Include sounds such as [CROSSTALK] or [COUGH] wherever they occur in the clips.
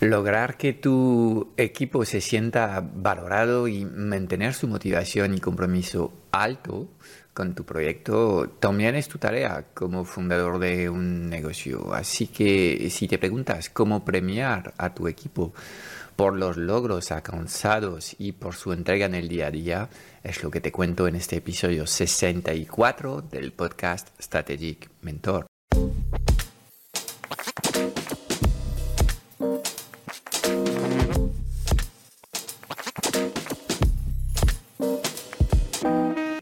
Lograr que tu equipo se sienta valorado y mantener su motivación y compromiso alto con tu proyecto también es tu tarea como fundador de un negocio. Así que si te preguntas cómo premiar a tu equipo por los logros alcanzados y por su entrega en el día a día, es lo que te cuento en este episodio 64 del podcast Strategic Mentor.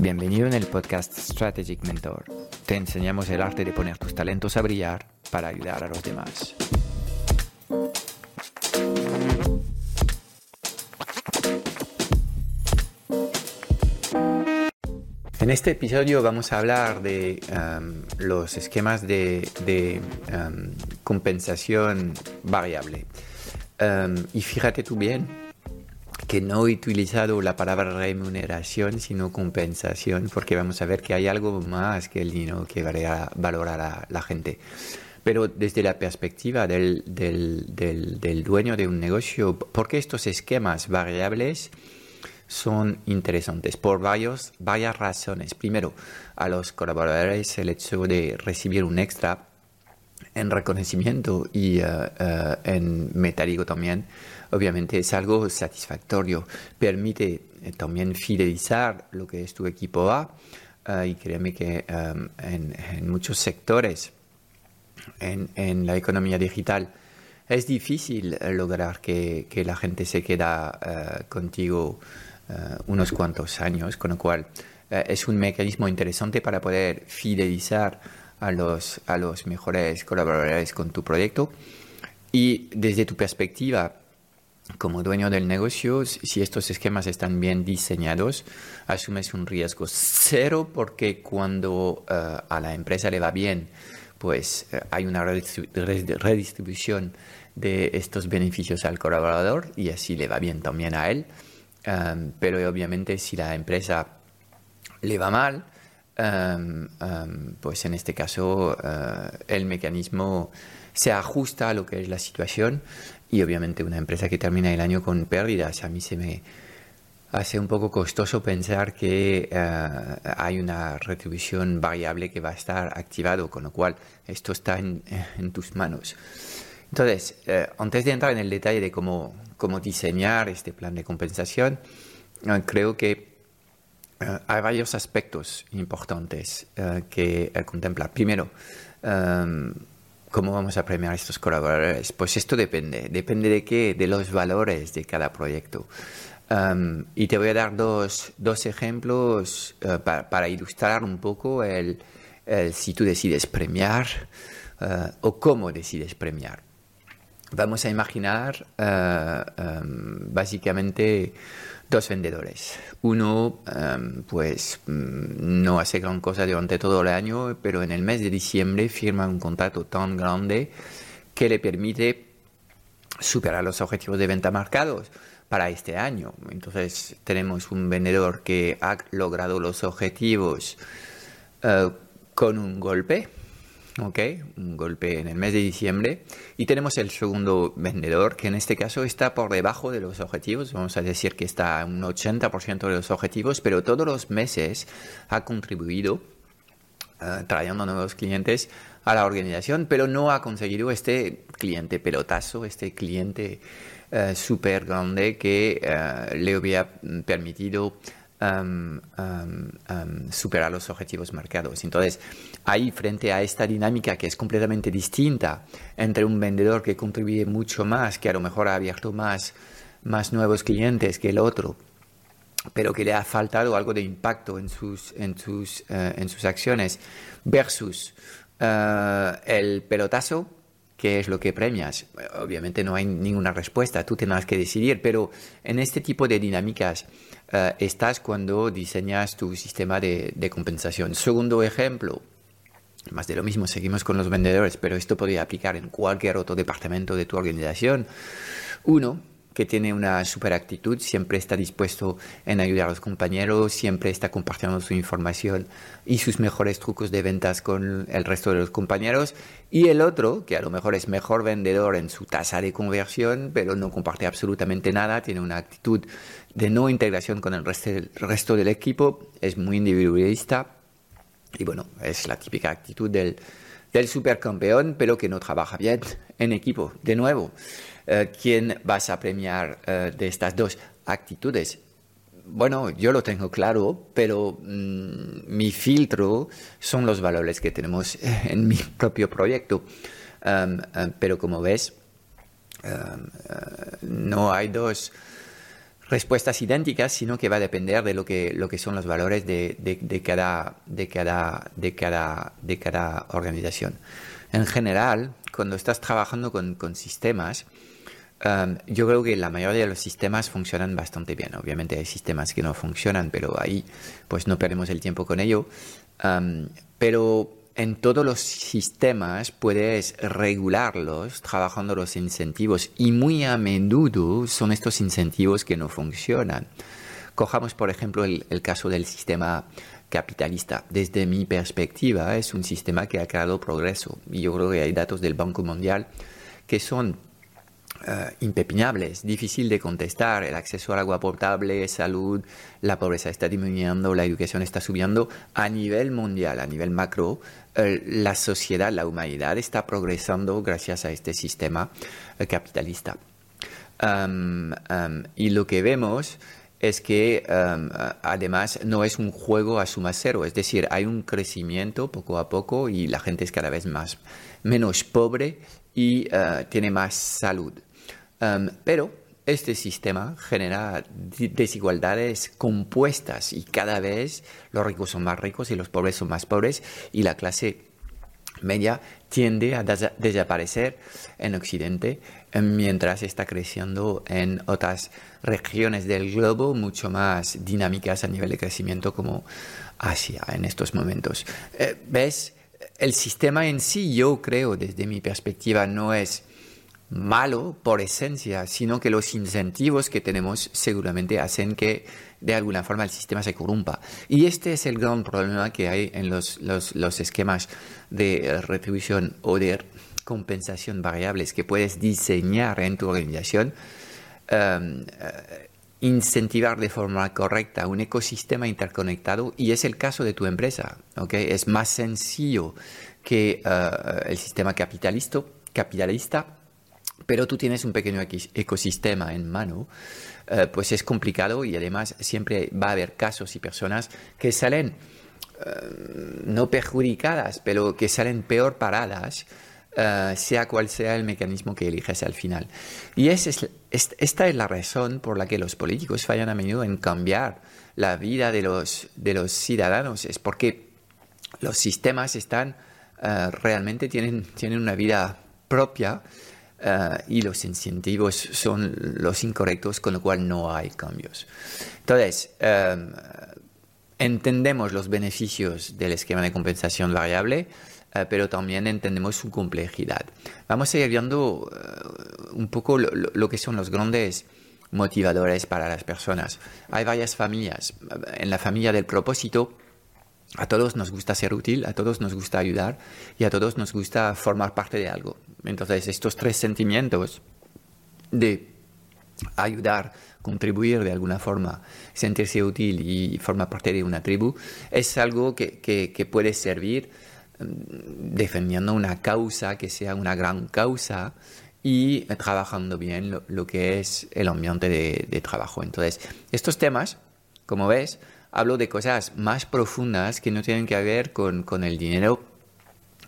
Bienvenido en el podcast Strategic Mentor. Te enseñamos el arte de poner tus talentos a brillar para ayudar a los demás. En este episodio vamos a hablar de um, los esquemas de, um, compensación variable. Um, y fíjate tú bien, que no he utilizado la palabra remuneración, sino compensación, porque vamos a ver que hay algo más que el dinero que valorar a la gente. Pero desde la perspectiva del, del, dueño de un negocio, ¿por qué estos esquemas variables son interesantes? Por varios, varias razones. Primero, a los colaboradores el hecho de recibir un extra en reconocimiento y eh, eh, en metálico también, obviamente es algo satisfactorio. Permite eh, también fidelizar lo que es tu equipo A y créeme que en, muchos sectores en, la economía digital es difícil lograr que, la gente se queda contigo unos cuantos años, con lo cual es un mecanismo interesante para poder fidelizar a los mejores colaboradores con tu proyecto. Y desde tu perspectiva, como dueño del negocio, si estos esquemas están bien diseñados, asumes un riesgo cero porque cuando eh, a la empresa le va bien, pues eh, hay una redistribución de estos beneficios al colaborador y así le va bien también a él. Eh, pero obviamente si la empresa le va mal, Em, em, pues en este caso eh, el mecanismo se ajusta a lo que es la situación y obviamente una empresa que termina el año con pérdidas, a mí se me hace un poco costoso pensar que eh, hay una retribución variable que va a estar activado, con lo cual esto está en, tus manos. Entonces, eh, antes de entrar en el detalle de cómo, cómo diseñar este plan de compensación, creo que eh, hay varios aspectos importantes eh, que contemplar. Primero, ¿cómo vamos a premiar a estos colaboradores? Pues esto depende. Depende de qué? De los valores de cada proyecto. Y te voy a dar dos, dos ejemplos eh, para, ilustrar un poco el, si tú decides premiar o cómo decides premiar. Vamos a imaginar em, básicamente dos vendedores. Uno, em, pues, mm, no hace gran cosa durante todo el año, pero en el mes de diciembre firma un contrato tan grande que le permite superar los objetivos de venta marcados para este año. Entonces, tenemos un vendedor que ha logrado los objetivos eh, con un golpe ¿ok? Un golpe en el mes de diciembre. Y tenemos el segundo vendedor, que en este caso está por debajo de los objetivos, vamos a decir que está un 80% de los objetivos, pero todos los meses ha contribuido uh, trayendo nuevos clientes a la organización, pero no ha conseguido este cliente pelotazo, este cliente uh, súper grande que uh, le hubiera permitido superar los objetivos marcados. Entonces, ahí frente a esta dinámica que es completamente distinta entre un vendedor que contribuye mucho más, que a lo mejor ha abierto más, más nuevos clientes que el otro, pero que le ha faltado algo de impacto en sus, en sus, eh, en sus acciones, versus eh, el pelotazo qué es lo que premias. Obviamente no hay ninguna respuesta, tú tendrás que decidir, pero en este tipo de dinámicas eh, estás cuando diseñas tu sistema de, de compensación. Segundo ejemplo, más de lo mismo, seguimos con los vendedores, pero esto podría aplicar en cualquier otro departamento de tu organización. Uno, que tiene una super actitud, siempre está dispuesto en ayudar a los compañeros, siempre está compartiendo su información y sus mejores trucos de ventas con el resto de los compañeros. Y el otro, que a lo mejor es mejor vendedor en su tasa de conversión, pero no comparte absolutamente nada, tiene una actitud de no integración con el resto del equipo, es muy individualista y bueno, es la típica actitud del, del supercampeón, pero que no trabaja bien en equipo. De nuevo, eh, ¿quién vas a premiar eh, de estas dos actitudes? Bueno, yo lo tengo claro, pero mm, mi filtro son los valores que tenemos [LAUGHS] en mi propio proyecto. Pero como ves, uh, no hay dos respuestas idénticas, sino que va a depender de lo que, lo que son los valores de, de, cada, de, cada, de, cada, de cada organización. En general, cuando estás trabajando con, con sistemas, yo creo que la mayoría de los sistemas funcionan bastante bien. Obviamente hay sistemas que no funcionan, pero ahí pues no perdemos el tiempo con ello. Pero en todos los sistemas puedes regularlos trabajando los incentivos y muy a menudo son estos incentivos que no funcionan. Cojamos, por ejemplo, el, caso del sistema capitalista. Desde mi perspectiva, es un sistema que ha creado progreso. Y yo creo que hay datos del Banco Mundial que son uh, impepinables, difícil de contestar. El acceso al agua potable, salud, la pobreza está disminuyendo, la educación está subiendo a nivel mundial, a nivel macro. la sociedad, la humanidad está progresando gracias a este sistema eh, capitalista. Y lo que vemos es que además no es un juego a suma cero, es decir, hay un crecimiento poco a poco y la gente es cada vez más menos pobre y uh, tiene más salud. Pero este sistema genera desigualdades compuestas y cada vez los ricos son más ricos y los pobres son más pobres y la clase media tiende a desaparecer en Occidente em, mientras está creciendo en otras regiones del globo mucho más dinámicas a nivel de crecimiento como Asia en estos momentos. Eh, ¿Ves? El sistema en sí, yo creo, desde mi perspectiva, no es malo por esencia, sino que los incentivos que tenemos seguramente hacen que de alguna forma el sistema se corrompa. Y este es el gran problema que hay en los, los, esquemas de retribución o de compensación variables que puedes diseñar en tu organización. Um, uh, incentivar de forma correcta un ecosistema interconectado y es el caso de tu empresa. ¿okay? Es más sencillo que uh, el sistema capitalista, capitalista pero tú tienes un pequeño ecosistema en mano, eh, pues es complicado y además siempre va a haber casos y personas que salen eh, no perjudicadas, pero que salen peor paradas, eh, sea cual sea el mecanismo que eliges al final. Y es, esta es la razón por la que los políticos fallan a menudo en cambiar la vida de los, de los ciudadanos, es porque los sistemas están realmente tienen, tienen una vida propia eh, y los incentivos son los incorrectos, con lo cual no hay cambios. Entonces, em, entendemos los beneficios del esquema de compensación variable, eh, pero también entendemos su complejidad. Vamos a ir viendo eh, un poco lo, que son los grandes motivadores para las personas. Hay varias familias. En la familia del propósito, a todos nos gusta ser útil, a todos nos gusta ayudar y a todos nos gusta formar parte de algo. Entonces, estos tres sentimientos de ayudar, contribuir de alguna forma, sentirse útil y formar parte de una tribu, es algo que, puede servir mm, defendiendo una causa que sea una gran causa y trabajando bien lo, que es el ambiente de, trabajo. Entonces, estos temas, como ves, hablo de cosas más profundas que no tienen que ver con, con el dinero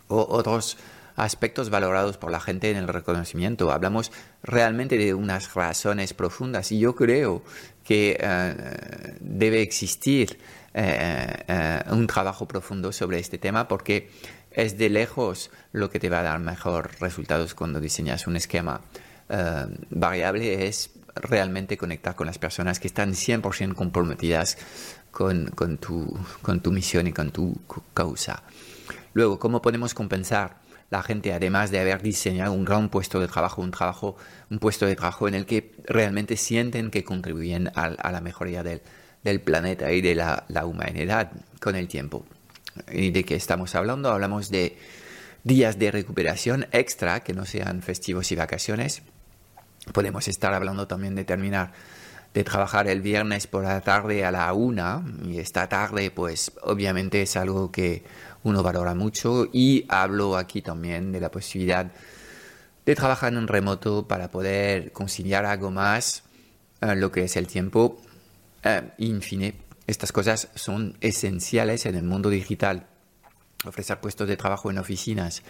o otros aspectos valorados por la gente en el reconocimiento. Hablamos realmente de unas razones profundas y yo creo que eh, debe existir eh, eh, un trabajo profundo sobre este tema porque es de lejos lo que te va a dar mejores resultados cuando diseñas un esquema variable, es realmente conectar con las personas que están 100% comprometidas con tu misión y con tu causa. Luego, ¿cómo podemos compensar? La gente, además de haber diseñado un gran puesto de trabajo, un trabajo, un puesto de trabajo en el que realmente sienten que contribuyen a, la mejoría del, del, planeta y de la, la, humanidad con el tiempo. ¿Y de qué estamos hablando? Hablamos de días de recuperación extra que no sean festivos y vacaciones. Podemos estar hablando también de terminar de trabajar el viernes por la tarde a la una y esta tarde pues obviamente es algo que uno valora mucho y hablo aquí también de la posibilidad de trabajar en remoto para poder conciliar algo más eh, lo que es el tiempo. Eh, en estas cosas son esenciales en el mundo digital. Ofrecer puestos de trabajo en oficinas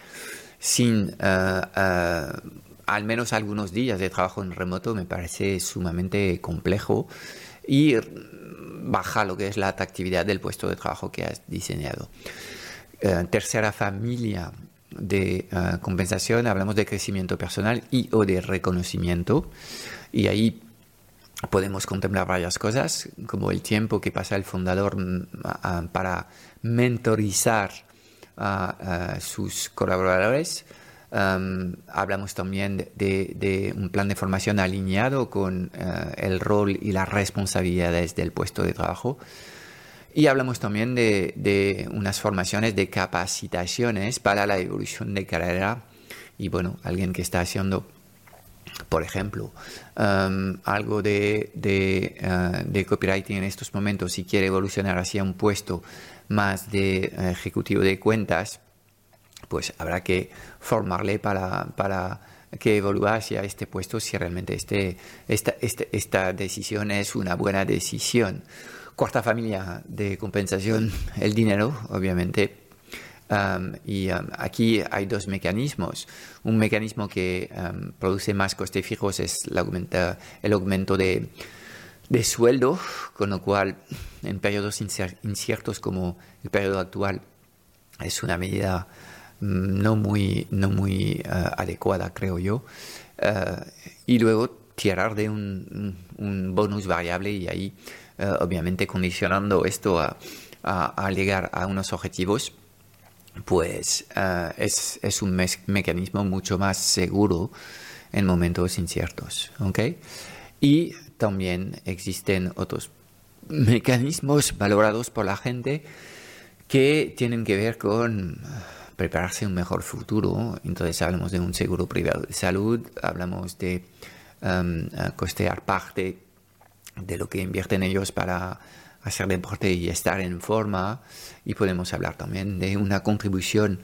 sin eh, al menos algunos días de trabajo en remoto me parece sumamente complejo y baja lo que es la atractividad del puesto de trabajo que has diseñado. Eh, tercera familia de eh, compensación, hablamos de crecimiento personal y o de reconocimiento. Y ahí podemos contemplar varias cosas, como el tiempo que pasa el fundador mm, para mentorizar a, sus colaboradores. Um, hablamos también de, un plan de formación alineado con eh, el rol y las responsabilidades del puesto de trabajo. Y hablamos también de, unas formaciones de capacitaciones para la evolución de carrera. Y bueno, alguien que está haciendo, por ejemplo, um, algo de, uh, de, copywriting en estos momentos y quiere evolucionar hacia un puesto más de uh, ejecutivo de cuentas, pues habrá que formarle para, para que evalúe hacia este puesto si realmente este, esta, este, esta decisión es una buena decisión. Cuarta familia de compensación, el dinero, obviamente. Y aquí hay dos mecanismos. Un mecanismo que produce más costes fijos es el, aumento de, de, sueldo, con lo cual en periodos inciertos como el periodo actual es una medida mm, no muy, no muy uh, adecuada, creo yo. Uh, y luego tirar de un bonus variable y ahí eh, obviamente condicionando esto a, llegar a unos objetivos, pues eh, es, es, un mecanismo mucho más seguro en momentos inciertos. ¿okay? Y también existen otros mecanismos valorados por la gente que tienen que ver con prepararse un mejor futuro. Entonces hablamos de un seguro privado de salud, hablamos de um, costear parte de lo que invierten ellos para hacer deporte y estar en forma. Y podemos hablar también de una contribución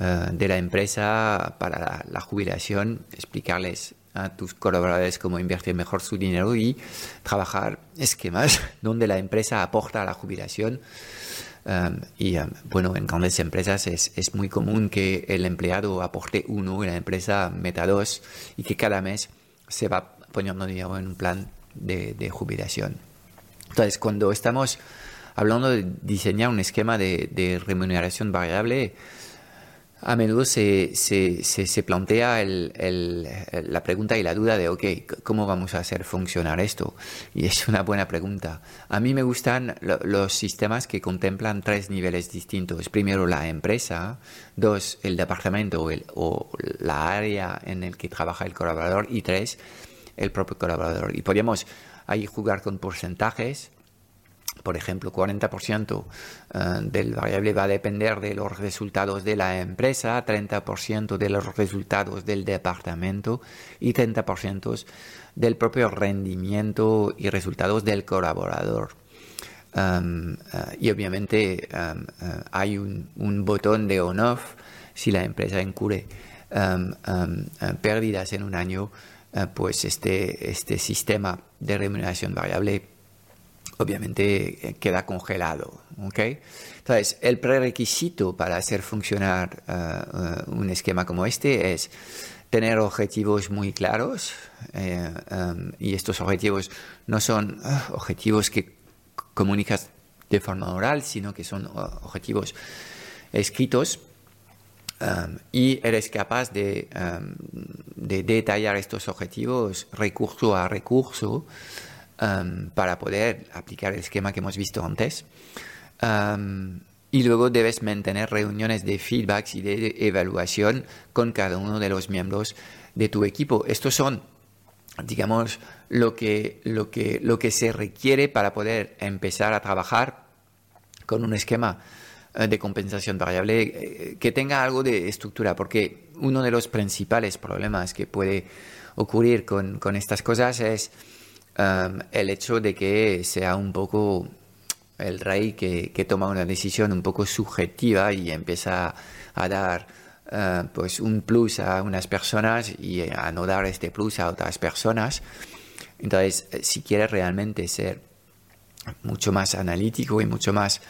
eh, de la empresa para la, jubilación, explicarles a tus colaboradores cómo invertir mejor su dinero y trabajar esquemas [LAUGHS] donde la empresa aporta a la jubilación. Eh, y eh, bueno, en grandes empresas es, es, muy común que el empleado aporte uno y la empresa meta dos y que cada mes se va poniendo dinero en un plan de, jubilación. Entonces, cuando estamos hablando de diseñar un esquema de, remuneración variable, a menudo se, se, plantea la pregunta y la duda de, ok, ¿cómo vamos a hacer funcionar esto? Y es una buena pregunta. A mí me gustan los sistemas que contemplan tres niveles distintos. Primero, la empresa. Dos, el departamento el, o la área en el que trabaja el colaborador. Y tres, el propio colaborador. Y podríamos ahí jugar con porcentajes. Por ejemplo, 40% eh, del variable va a depender de los resultados de la empresa, 30% de los resultados del departamento y 30% del propio rendimiento y resultados del colaborador. Um, uh, y obviamente um, uh, hay un, botón de on-off si la empresa incurre uh, pérdidas en un año eh, pues este, este sistema de remuneración variable obviamente eh, queda congelado. ¿okay? Entonces, el prerequisito para hacer funcionar eh, un esquema como este es tener objetivos muy claros um, y estos objetivos no son objetivos que comunicas de forma oral, sino que son objetivos escritos y eres capaz de, de, detallar estos objetivos recurso a recurso para poder aplicar el esquema que hemos visto antes. y luego debes mantener reuniones de feedbacks y de evaluación con cada uno de los miembros de tu equipo. Estos son, digamos, lo que, lo que, lo que se requiere para poder empezar a trabajar con un esquema de compensación variable eh, que tenga algo de estructura, porque uno de los principales problemas que puede ocurrir con, con estas cosas es um, el hecho de que sea un poco el rey que, que, toma una decisión un poco subjetiva y empieza a dar uh, pues un plus a unas personas y a no dar este plus a otras personas. Entonces, si quieres realmente ser mucho más analítico y mucho más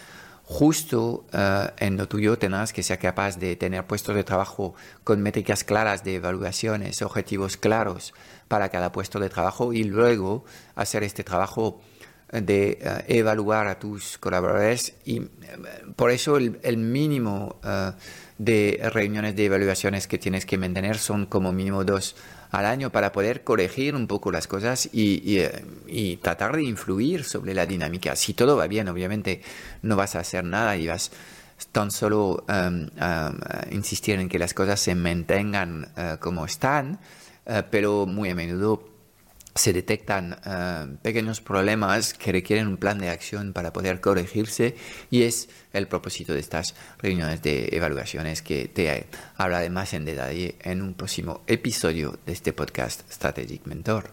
justo eh, en lo tuyo tendrás que ser capaz de tener puestos de trabajo con métricas claras de evaluaciones, objetivos claros para cada puesto de trabajo y luego hacer este trabajo de eh, evaluar a tus colaboradores y eh, por eso el, mínimo de reuniones de evaluaciones que tienes que mantener son como mínimo dos al año para poder corregir un poco las cosas y, y, tratar de influir sobre la dinámica. Si todo va bien, obviamente no vas a hacer nada y vas tan solo um, insistir en que las cosas se mantengan uh, como están, uh, pero muy a menudo se detectan eh, pequeños problemas que requieren un plan de acción para poder corregirse y es el propósito de estas reuniones de evaluaciones que te hablaré más en detalle en un próximo episodio de este podcast Strategic Mentor.